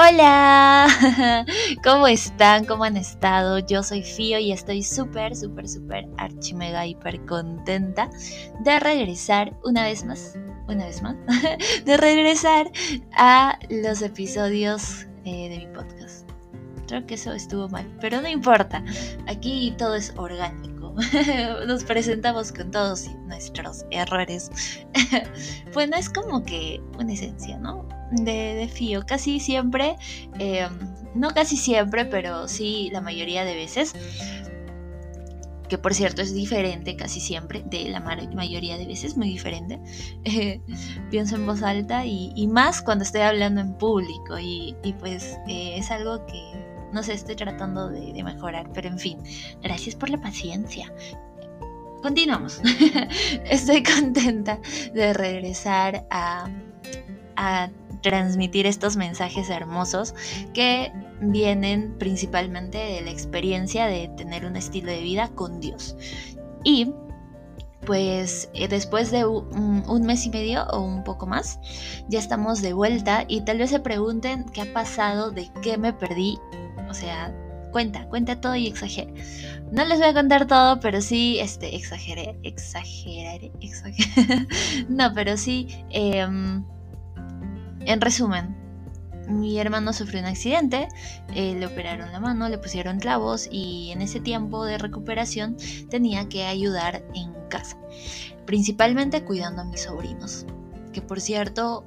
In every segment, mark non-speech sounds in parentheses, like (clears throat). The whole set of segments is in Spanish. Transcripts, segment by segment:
Hola, (laughs) ¿cómo están? ¿Cómo han estado? Yo soy Fío y estoy súper, súper, súper archimega hiper contenta de regresar una vez más, una vez más, (laughs) de regresar a los episodios eh, de mi podcast. Creo que eso estuvo mal, pero no importa, aquí todo es orgánico. (laughs) Nos presentamos con todos nuestros errores. (laughs) Bueno, es como que una esencia, ¿no? de, Fío. Casi siempre, em, no casi siempre, pero sí la mayoría de veces, que por cierto es diferente casi siempre, de la mayoría de veces, muy diferente, (laughs) pienso en voz alta y, más cuando estoy hablando en público y, pues eh, es algo que no sé, estoy tratando de, mejorar, pero en fin, gracias por la paciencia. Continuamos. (laughs) Estoy contenta de regresar a, a transmitir estos mensajes hermosos que vienen principalmente de la experiencia de tener un estilo de vida con Dios. Y pues eh, después de un, mes y medio o un poco más, ya estamos de vuelta y tal vez se pregunten qué ha pasado, de qué me perdí. O sea, cuenta, cuenta todo y exagere. No les voy a contar todo, pero sí, este, exageré, exageraré, exageré. (laughs) no, pero sí, em, en resumen, mi hermano sufrió un accidente, eh, le operaron la mano, le pusieron clavos y en ese tiempo de recuperación tenía que ayudar en casa, principalmente cuidando a mis sobrinos, que por cierto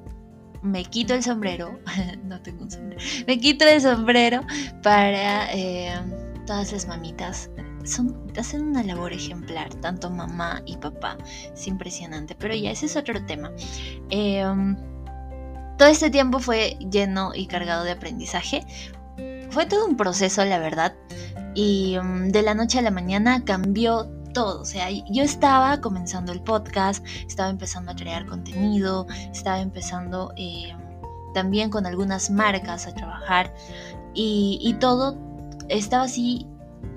me quito el sombrero, (laughs) no tengo un sombrero, me quito el sombrero para eh, todas las mamitas. Son, hacen una labor ejemplar, tanto mamá y papá. Es impresionante, pero ya ese es otro tema. Eh, todo este tiempo fue lleno y cargado de aprendizaje. Fue todo un proceso, la verdad. Y mm, de la noche a la mañana cambió todo. O sea, yo estaba comenzando el podcast, estaba empezando a crear contenido, estaba empezando eh, también con algunas marcas a trabajar y, todo estaba así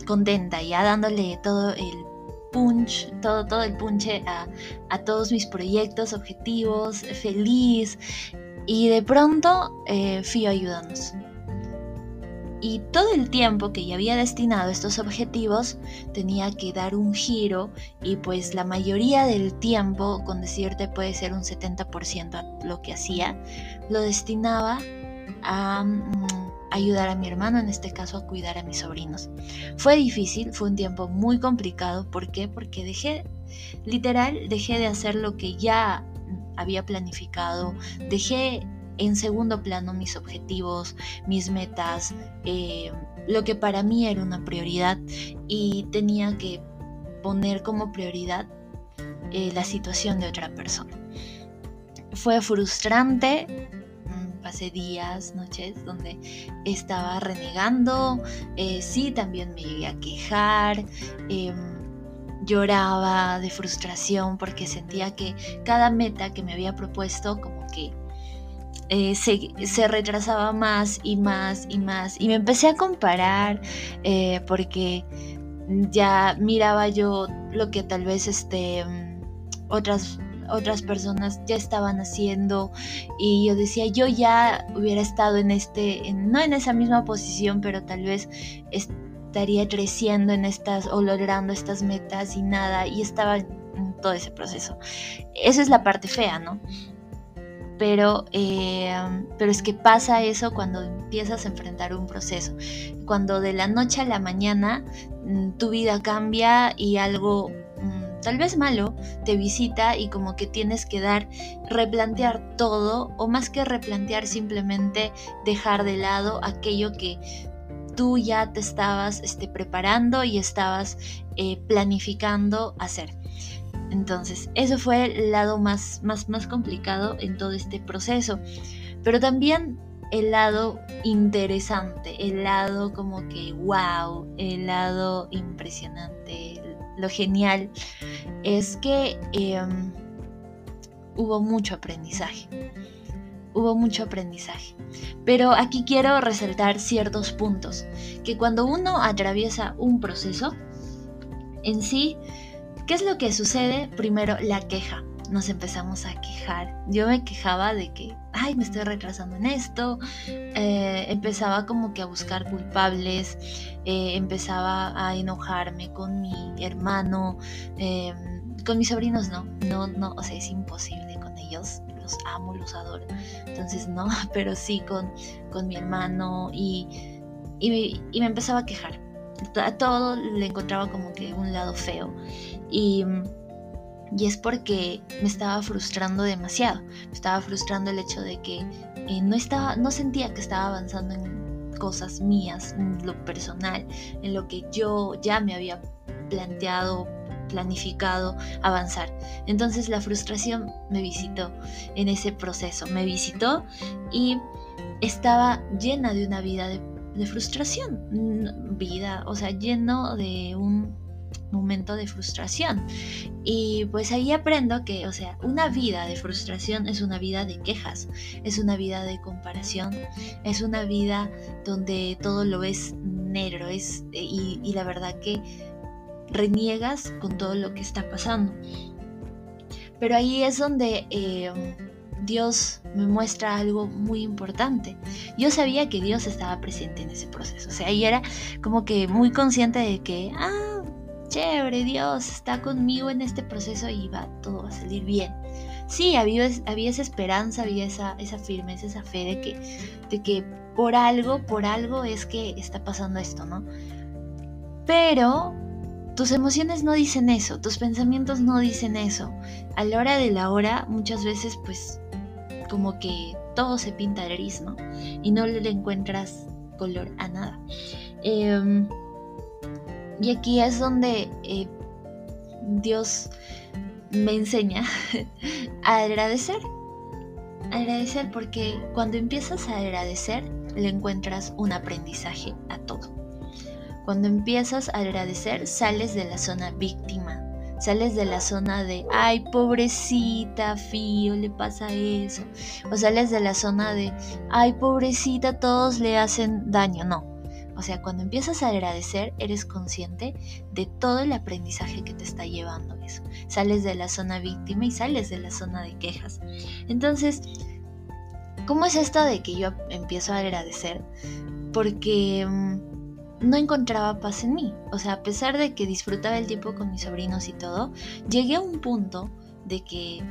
contenta, ya dándole todo el punch, todo, todo el punche a, a todos mis proyectos, objetivos, feliz, y de pronto eh, fui ayudándonos. Y todo el tiempo que ya había destinado a estos objetivos tenía que dar un giro y pues la mayoría del tiempo, con decirte puede ser un 70% a lo que hacía, lo destinaba a mm, ayudar a mi hermano, en este caso a cuidar a mis sobrinos. Fue difícil, fue un tiempo muy complicado. ¿Por qué? Porque dejé, literal, dejé de hacer lo que ya había planificado, dejé en segundo plano mis objetivos, mis metas, eh, lo que para mí era una prioridad y tenía que poner como prioridad eh, la situación de otra persona. Fue frustrante, mm, pasé días, noches donde estaba renegando, eh, sí, también me llegué a quejar em, lloraba de frustración porque sentía que cada meta que me había propuesto como eh, se, retrasaba más y más y más. Y me empecé a comparar eh, porque ya miraba yo lo que tal vez este, otras, otras personas ya estaban haciendo y yo decía, yo ya hubiera estado en este, no en esa misma posición, pero tal vez estaría creciendo en estas o logrando estas metas y nada, y estaba todo ese proceso. Esa es la parte fea, ¿no? Pero, eh, pero es que pasa eso cuando empiezas a enfrentar un proceso. Cuando de la noche a la mañana mm, tu vida cambia y algo mm, tal vez malo te visita y como que tienes que dar, replantear todo o más que replantear simplemente dejar de lado aquello que tú ya te estabas este, preparando y estabas eh, planificando hacer. Entonces, eso fue el lado más, más, más complicado en todo este proceso. Pero también el lado interesante, el lado como que wow, el lado impresionante, lo genial, es que em, hubo mucho aprendizaje hubo mucho aprendizaje. Pero aquí quiero resaltar ciertos puntos, que cuando uno atraviesa un proceso, en sí, ¿qué es lo que sucede? Primero, la queja. nos empezamos a quejar. Yo me quejaba de que, ay, me estoy retrasando en esto. Eh, empezaba como que a buscar culpables. Eh, empezaba a enojarme con mi hermano. Em, con mis sobrinos no, no, no, o sea, es imposible con ellos. Los amo, los adoro. Entonces no, (laughs) pero sí con, con mi hermano y, y, y me empezaba a quejar. A todo le encontraba como que un lado feo. Y y es porque me estaba frustrando demasiado. Me estaba frustrando el hecho de que eh, no, estaba, no sentía que estaba avanzando en cosas mías, en lo personal, en lo que yo ya me había planteado, planificado avanzar. Entonces la frustración me visitó en ese proceso, me visitó y estaba llena de una vida de, de frustración, vida, o sea, lleno de un momento de frustración. Y pues ahí aprendo que, o sea, una vida de frustración es una vida de quejas, es una vida de comparación, es una vida donde todo lo ves negro, es, y, la verdad que reniegas con todo lo que está pasando. Pero ahí es donde eh, Dios me muestra algo muy importante. Yo sabía que Dios estaba presente en ese proceso. O sea, ahí era como que muy consciente de que, ah, chévere, Dios está conmigo en este proceso y va, todo va a salir bien. Sí, había, había esa esperanza, había esa, esa firmeza, esa fe de que, de que por algo, por algo es que está pasando esto, ¿no? Pero tus emociones no dicen eso, tus pensamientos no dicen eso. A la hora de la hora, muchas veces, pues, como que todo se pinta gris, ¿no? Y no le encuentras color a nada. Eh, y aquí es donde eh, Dios me enseña (laughs) a agradecer. Agradecer porque cuando empiezas a agradecer le encuentras un aprendizaje a todo. Cuando empiezas a agradecer sales de la zona víctima, sales de la zona de, ay, pobrecita, Fío, le pasa eso. O sales de la zona de, ay, pobrecita, todos le hacen daño. No, o sea, cuando empiezas a agradecer, eres consciente de todo el aprendizaje que te está llevando eso. Sales de la zona víctima y sales de la zona de quejas. Entonces, ¿cómo es esto de que yo empiezo a agradecer? Porque mm, no encontraba paz en mí. O sea, a pesar de que disfrutaba el tiempo con mis sobrinos y todo, llegué a un punto de que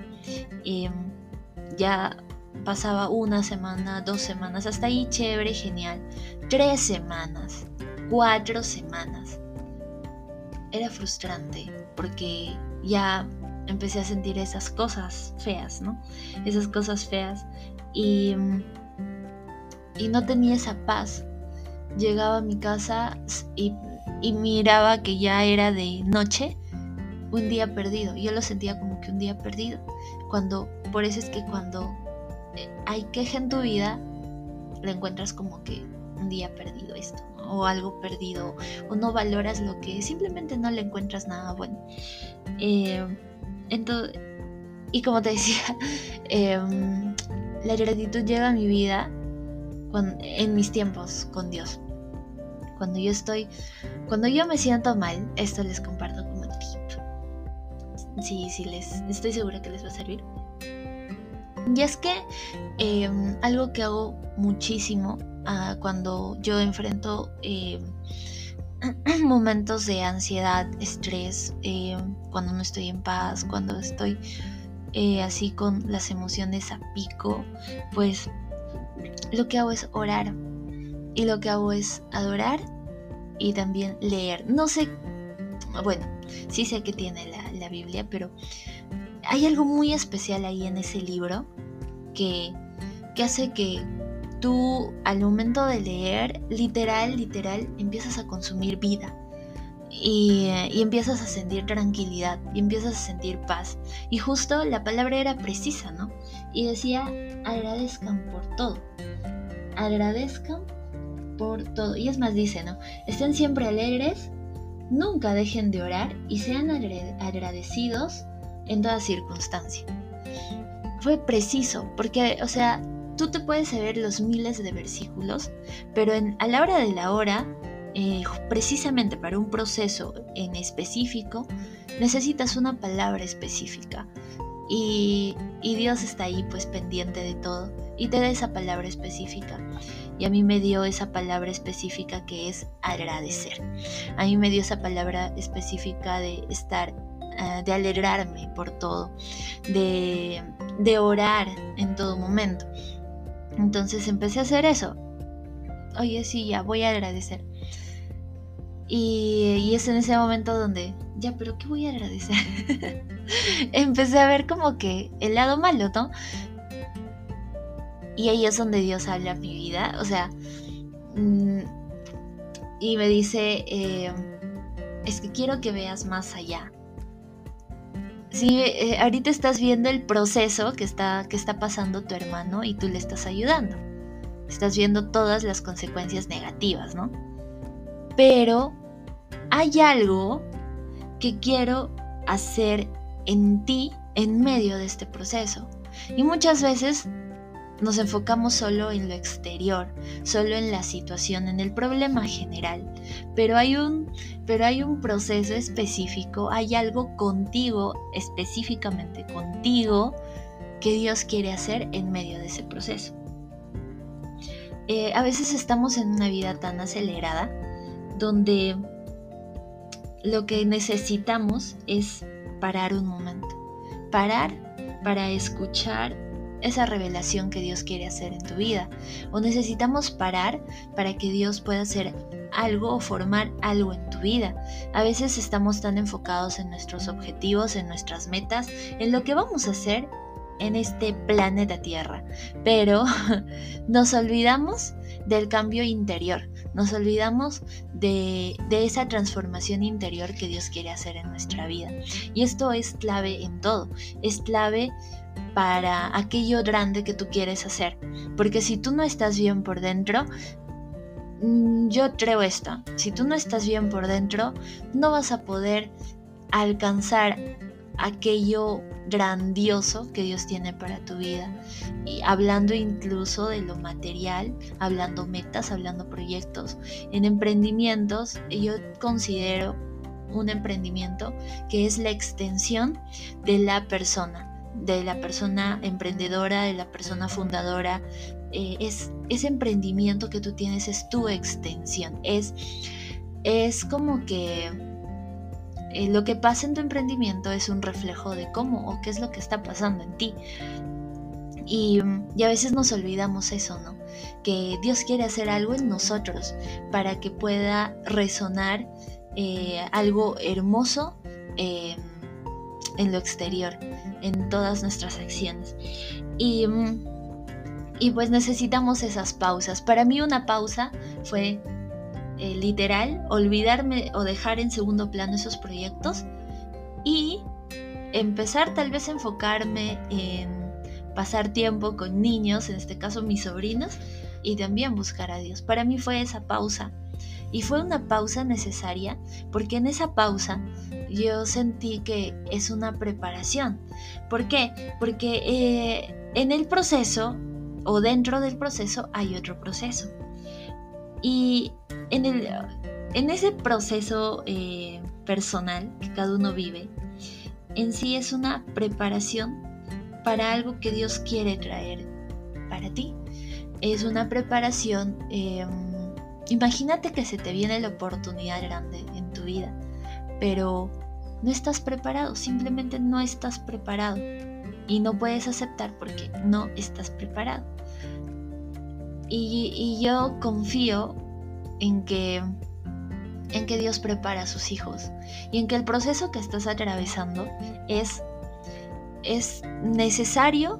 em, ya pasaba una semana, dos semanas, hasta ahí chévere, genial. Tres semanas, cuatro semanas. Era frustrante porque ya empecé a sentir esas cosas feas, ¿no? Esas cosas feas y, y no tenía esa paz. Llegaba a mi casa y, miraba que ya era de noche, un día perdido. Yo lo sentía como que un día perdido. Cuando, por eso es que cuando hay queja en tu vida, lo encuentras como que un día perdido esto, o algo perdido, o no valoras lo que simplemente no le encuentras nada bueno. Eh, entonces, y como te (laughs) decía, em, la gratitud llega a mi vida en mis tiempos con Dios. Cuando yo estoy, cuando yo me siento mal, esto les comparto como tip. Sí, sí, les estoy segura que les va a servir. Y es que em, algo que hago muchísimo ah, cuando yo enfrento em, (clears throat) momentos de ansiedad, estrés, em, cuando no estoy en paz, cuando estoy eh, así con las emociones a pico, pues lo que hago es orar. Y lo que hago es adorar y también leer. No sé, bueno, sí sé que tiene la, la Biblia, pero hay algo muy especial ahí en ese libro que, hace que tú al momento de leer, literal, literal, empiezas a consumir vida. Y, y, empiezas a sentir tranquilidad y empiezas a sentir paz. Y justo la palabra era precisa, ¿no? Y decía, agradezcan por todo. Agradezcan por todo. Y es más, dice, ¿no? Estén siempre alegres, nunca dejen de orar y sean agradecidos en toda circunstancia. Fue preciso, porque, o sea, tú te puedes saber los miles de versículos, pero a la hora de la hora, eh, precisamente para un proceso en específico, necesitas una palabra específica. Y, y Dios está ahí pues pendiente de todo y te da esa palabra específica. Y a mí me dio esa palabra específica que es agradecer. A mí me dio esa palabra específica de estar, eh, de alegrarme por todo, de, de orar en todo momento. Entonces empecé a hacer eso. Oye, sí, ya voy a agradecer. Y, y, es en ese momento donde, ya, pero ¿qué voy a agradecer? (laughs) Empecé a ver como que el lado malo, ¿no? Y ahí es donde Dios habla mi vida. O sea, mm, y me dice, eh, es que quiero que veas más allá. Sí, eh, ahorita estás viendo el proceso que está, que está pasando tu hermano y tú le estás ayudando. Estás viendo todas las consecuencias negativas, ¿no? Pero hay algo que quiero hacer en ti en medio de este proceso. Y muchas veces nos enfocamos solo en lo exterior, solo en la situación, en el problema general. Pero hay un, pero hay un proceso específico, hay algo contigo, específicamente contigo, que Dios quiere hacer en medio de ese proceso. Eh, a veces estamos en una vida tan acelerada donde lo que necesitamos es parar un momento, parar para escuchar esa revelación que Dios quiere hacer en tu vida. O necesitamos parar para que Dios pueda hacer algo o formar algo en tu vida. A veces estamos tan enfocados en nuestros objetivos, en nuestras metas, en lo que vamos a hacer en este planeta Tierra. Pero (laughs) nos olvidamos del cambio interior, nos olvidamos de, de, esa transformación interior que Dios quiere hacer en nuestra vida. Y esto es clave en todo, es clave para aquello grande que tú quieres hacer. Porque si tú no estás bien por dentro, mm, yo creo esto, si tú no estás bien por dentro, no vas a poder alcanzar aquello grandioso que Dios tiene para tu vida. Y hablando incluso de lo material, hablando metas, hablando proyectos. En emprendimientos, yo considero un emprendimiento que es la extensión de la persona de la persona emprendedora, de la persona fundadora. Eh, es ese emprendimiento que tú tienes es tu extensión. Es, es como que eh, lo que pasa en tu emprendimiento es un reflejo de cómo o qué es lo que está pasando en ti. Y, a veces nos olvidamos eso, ¿no? Que Dios quiere hacer algo en nosotros para que pueda resonar eh, algo hermoso en lo exterior, en todas nuestras acciones. Y, y pues necesitamos esas pausas. Para mí una pausa fue eh, literal olvidarme o dejar en segundo plano esos proyectos y empezar tal vez a enfocarme en pasar tiempo con niños, en este caso mis sobrinos, y también buscar a Dios. Para mí fue esa pausa. Y fue una pausa necesaria porque en esa pausa yo sentí que es una preparación. ¿Por qué? Porque eh, en el proceso o dentro del proceso hay otro proceso. Y en, el, en ese proceso eh, personal que cada uno vive, en sí es una preparación para algo que Dios quiere traer para ti. Es una preparación, em, imagínate que se te viene la oportunidad grande en tu vida, pero no estás preparado, simplemente no estás preparado y no puedes aceptar porque no estás preparado. Y, yo confío en que, en que Dios prepara a sus hijos y en que el proceso que estás atravesando es, es necesario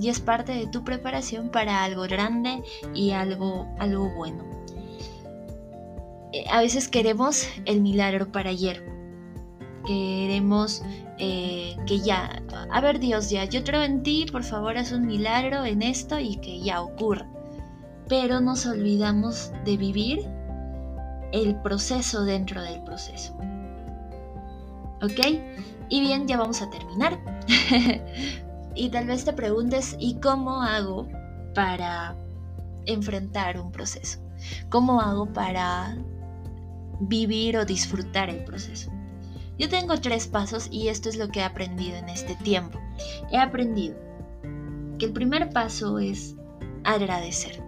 y es parte de tu preparación para algo grande y algo, algo bueno. Eh, a veces queremos el milagro para ayer, queremos eh, que ya, a ver Dios, ya, yo creo en ti, por favor haz un milagro en esto y que ya ocurra. Pero nos olvidamos de vivir el proceso dentro del proceso. ¿Ok? Y bien, ya vamos a terminar. (laughs) y tal vez te preguntes, ¿y cómo hago para enfrentar un proceso? ¿Cómo hago para vivir o disfrutar el proceso? Yo tengo tres pasos y esto es lo que he aprendido en este tiempo. He aprendido que el primer paso es agradecer.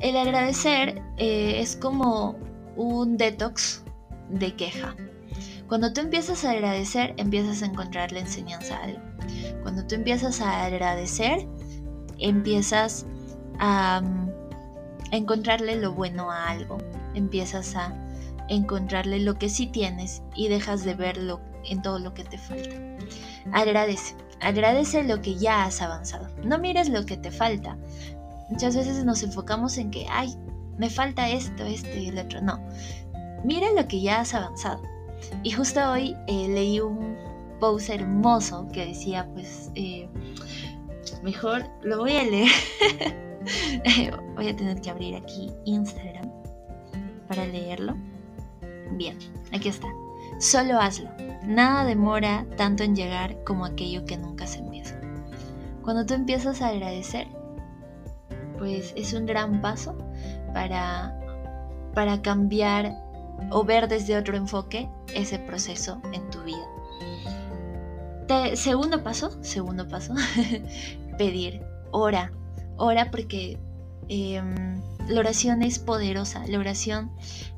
El agradecer eh, es como un detox de queja. Cuando tú empiezas a agradecer, empiezas a encontrar la enseñanza a algo. Cuando tú empiezas a agradecer, empiezas a, mm, encontrarle lo bueno a algo. Empiezas a encontrarle lo que sí tienes y dejas de verlo en todo lo que te falta. Agradece, agradece lo que ya has avanzado. No mires lo que te falta. Muchas veces nos enfocamos en que, ay, me falta esto, esto y el otro. No, mira lo que ya has avanzado. Y justo hoy eh, leí un post hermoso que decía, pues, eh, mejor lo voy a leer. (laughs) voy a tener que abrir aquí Instagram para leerlo. Bien, aquí está. Solo hazlo. Nada demora tanto en llegar como aquello que nunca se empieza. Cuando tú empiezas a agradecer, pues es un gran paso para, para cambiar o ver desde otro enfoque ese proceso en tu vida. segundo paso, segundo paso, (laughs) pedir, ora, ora porque em, la oración es poderosa, la oración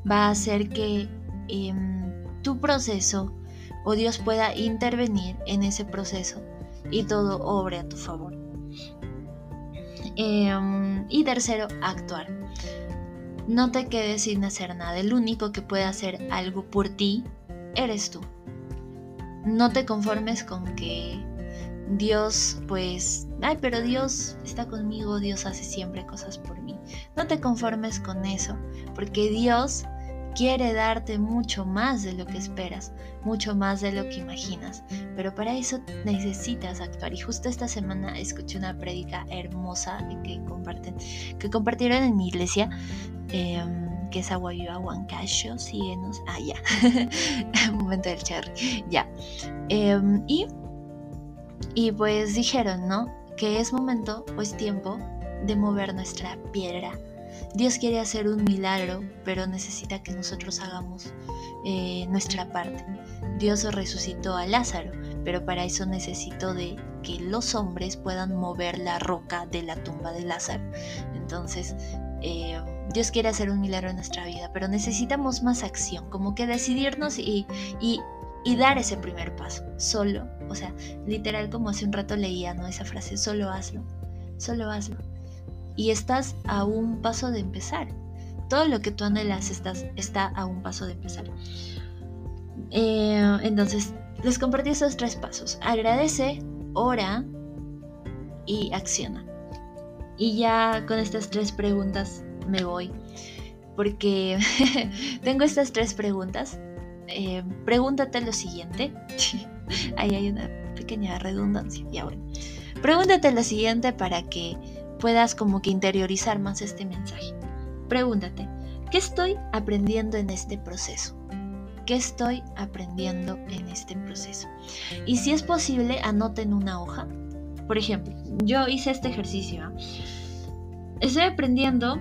va a hacer que em, tu proceso o Dios pueda intervenir en ese proceso y todo obre a tu favor. Em, y tercero, actuar. No te quedes sin hacer nada. El único que puede hacer algo por ti eres tú. No te conformes con que Dios, pues, ay, pero Dios está conmigo, Dios hace siempre cosas por mí. No te conformes con eso, porque Dios quiere darte mucho más de lo que esperas, mucho más de lo que imaginas, pero para eso necesitas actuar. Y justo esta semana escuché una prédica hermosa que comparten, que compartieron en mi iglesia Em, que es Agua Viva. Ah, ya. (laughs) Momento del cherry. Ya. Em, y, y pues dijeron, ¿no? Que es momento o es tiempo de mover nuestra piedra. Dios quiere hacer un milagro, pero necesita que nosotros hagamos eh, nuestra parte. Dios resucitó a Lázaro, pero para eso necesito de que los hombres puedan mover la roca de la tumba de Lázaro. Entonces, eh, Dios quiere hacer un milagro en nuestra vida, pero necesitamos más acción, como que decidirnos y, y, dar ese primer paso, solo, o sea, literal como hace un rato leía, ¿no? Esa frase, solo hazlo, solo hazlo. Y estás a un paso de empezar. Todo lo que tú anhelas estás, está a un paso de empezar. Eh, entonces, les compartí esos tres pasos. Agradece, ora y acciona. Y ya con estas tres preguntas me voy. Porque (laughs) tengo estas tres preguntas. Eh, pregúntate lo siguiente. (laughs) Ahí hay una pequeña redundancia. Ya bueno. Pregúntate lo siguiente para que puedas como que interiorizar más este mensaje. Pregúntate, ¿qué estoy aprendiendo en este proceso? ¿Qué estoy aprendiendo en este proceso? Y si es posible, anota en una hoja. Por ejemplo, yo hice este ejercicio. Estoy aprendiendo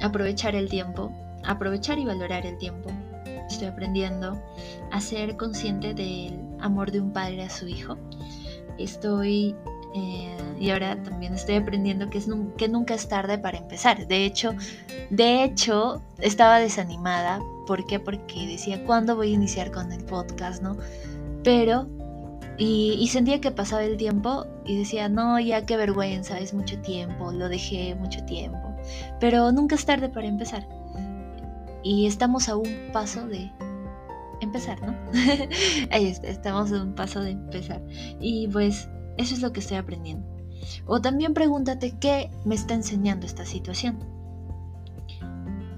a aprovechar el tiempo, aprovechar y valorar el tiempo. Estoy aprendiendo a ser consciente del amor de un padre a su hijo. Estoy eh, y ahora también estoy aprendiendo que, es que nunca es tarde para empezar. De hecho, de hecho, estaba desanimada. ¿Por qué? Porque decía, ¿cuándo voy a iniciar con el podcast? ¿no? Pero y, sentía que pasaba el tiempo y decía, no, ya qué vergüenza, es mucho tiempo, lo dejé mucho tiempo. Pero nunca es tarde para empezar. Y estamos a un paso de empezar, ¿no? (laughs) Ahí está, estamos a un paso de empezar. Y pues eso es lo que estoy aprendiendo. O también pregúntate qué me está enseñando esta situación.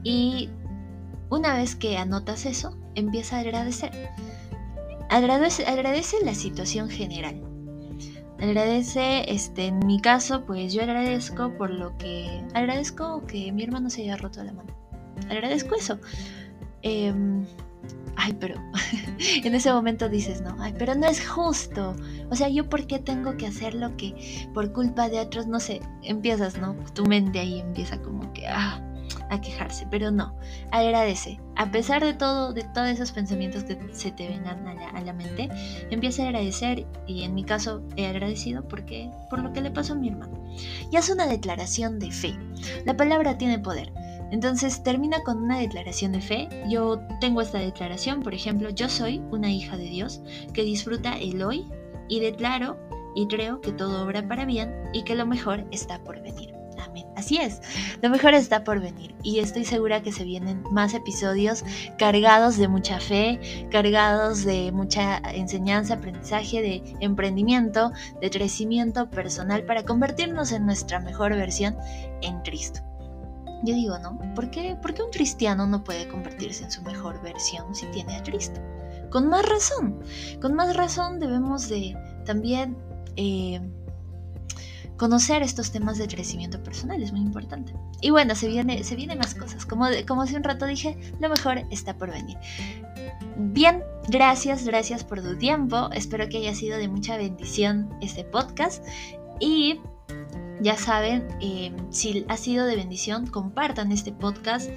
Y una vez que anotas eso, empieza a agradecer. Agradece, la situación general. Agradece, este, en mi caso, pues yo agradezco por lo que... Agradezco que mi hermano se haya roto la mano. Agradezco eso. Em, ay, pero (laughs) en ese momento dices, no, ay, pero no es justo. O sea, yo por qué tengo que hacer lo que por culpa de otros, no sé, empiezas, ¿no? Tu mente ahí empieza como que, ah, a quejarse, pero no, agradece. A pesar de todo, de todos esos pensamientos que se te vengan a la, a la, mente, empieza a agradecer y en mi caso he agradecido porque por lo que le pasó a mi hermano. Y hace una declaración de fe. La palabra tiene poder. Entonces termina con una declaración de fe. Yo tengo esta declaración, por ejemplo, yo soy una hija de Dios que disfruta el hoy y declaro y creo que todo obra para bien y que lo mejor está por venir. Amén. Así es, lo mejor está por venir y estoy segura que se vienen más episodios cargados de mucha fe, cargados de mucha enseñanza, aprendizaje, de emprendimiento, de crecimiento personal para convertirnos en nuestra mejor versión en Cristo. Yo digo, ¿no? ¿Por qué, ¿Por qué un cristiano no puede convertirse en su mejor versión si tiene a Cristo? Con más razón, con más razón debemos de también eh, conocer estos temas de crecimiento personal, es muy importante. Y bueno, se viene, se vienen más cosas. Como, como hace un rato dije, lo mejor está por venir. Bien, gracias, gracias por tu tiempo. Espero que haya sido de mucha bendición este podcast. Y ya saben, em, si ha sido de bendición, compartan este podcast.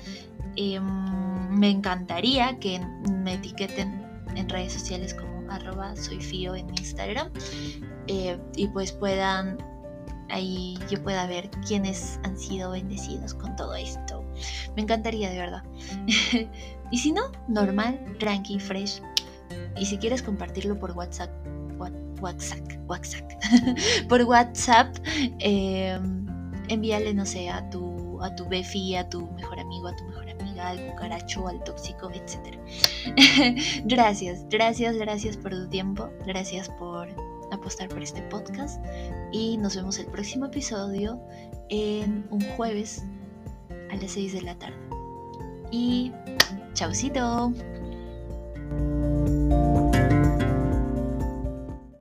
Em, me encantaría que me etiqueten en redes sociales como arroba soyfio en Instagram eh, y pues puedan ahí yo pueda ver quiénes han sido bendecidos con todo esto. Me encantaría de verdad. (laughs) y si no, normal, tranqui, fresh. Y si quieres compartirlo por WhatsApp, WhatsApp, WhatsApp, (laughs) por WhatsApp, em, envíale, no sé, a tu, a tu befi, a tu mejor amigo, a tu mejor amiga, al cucaracho, al tóxico, etc. (laughs) gracias, gracias, gracias por tu tiempo, gracias por apostar por este podcast y nos vemos el próximo episodio en un jueves a las 6 de la tarde. Y chaucito.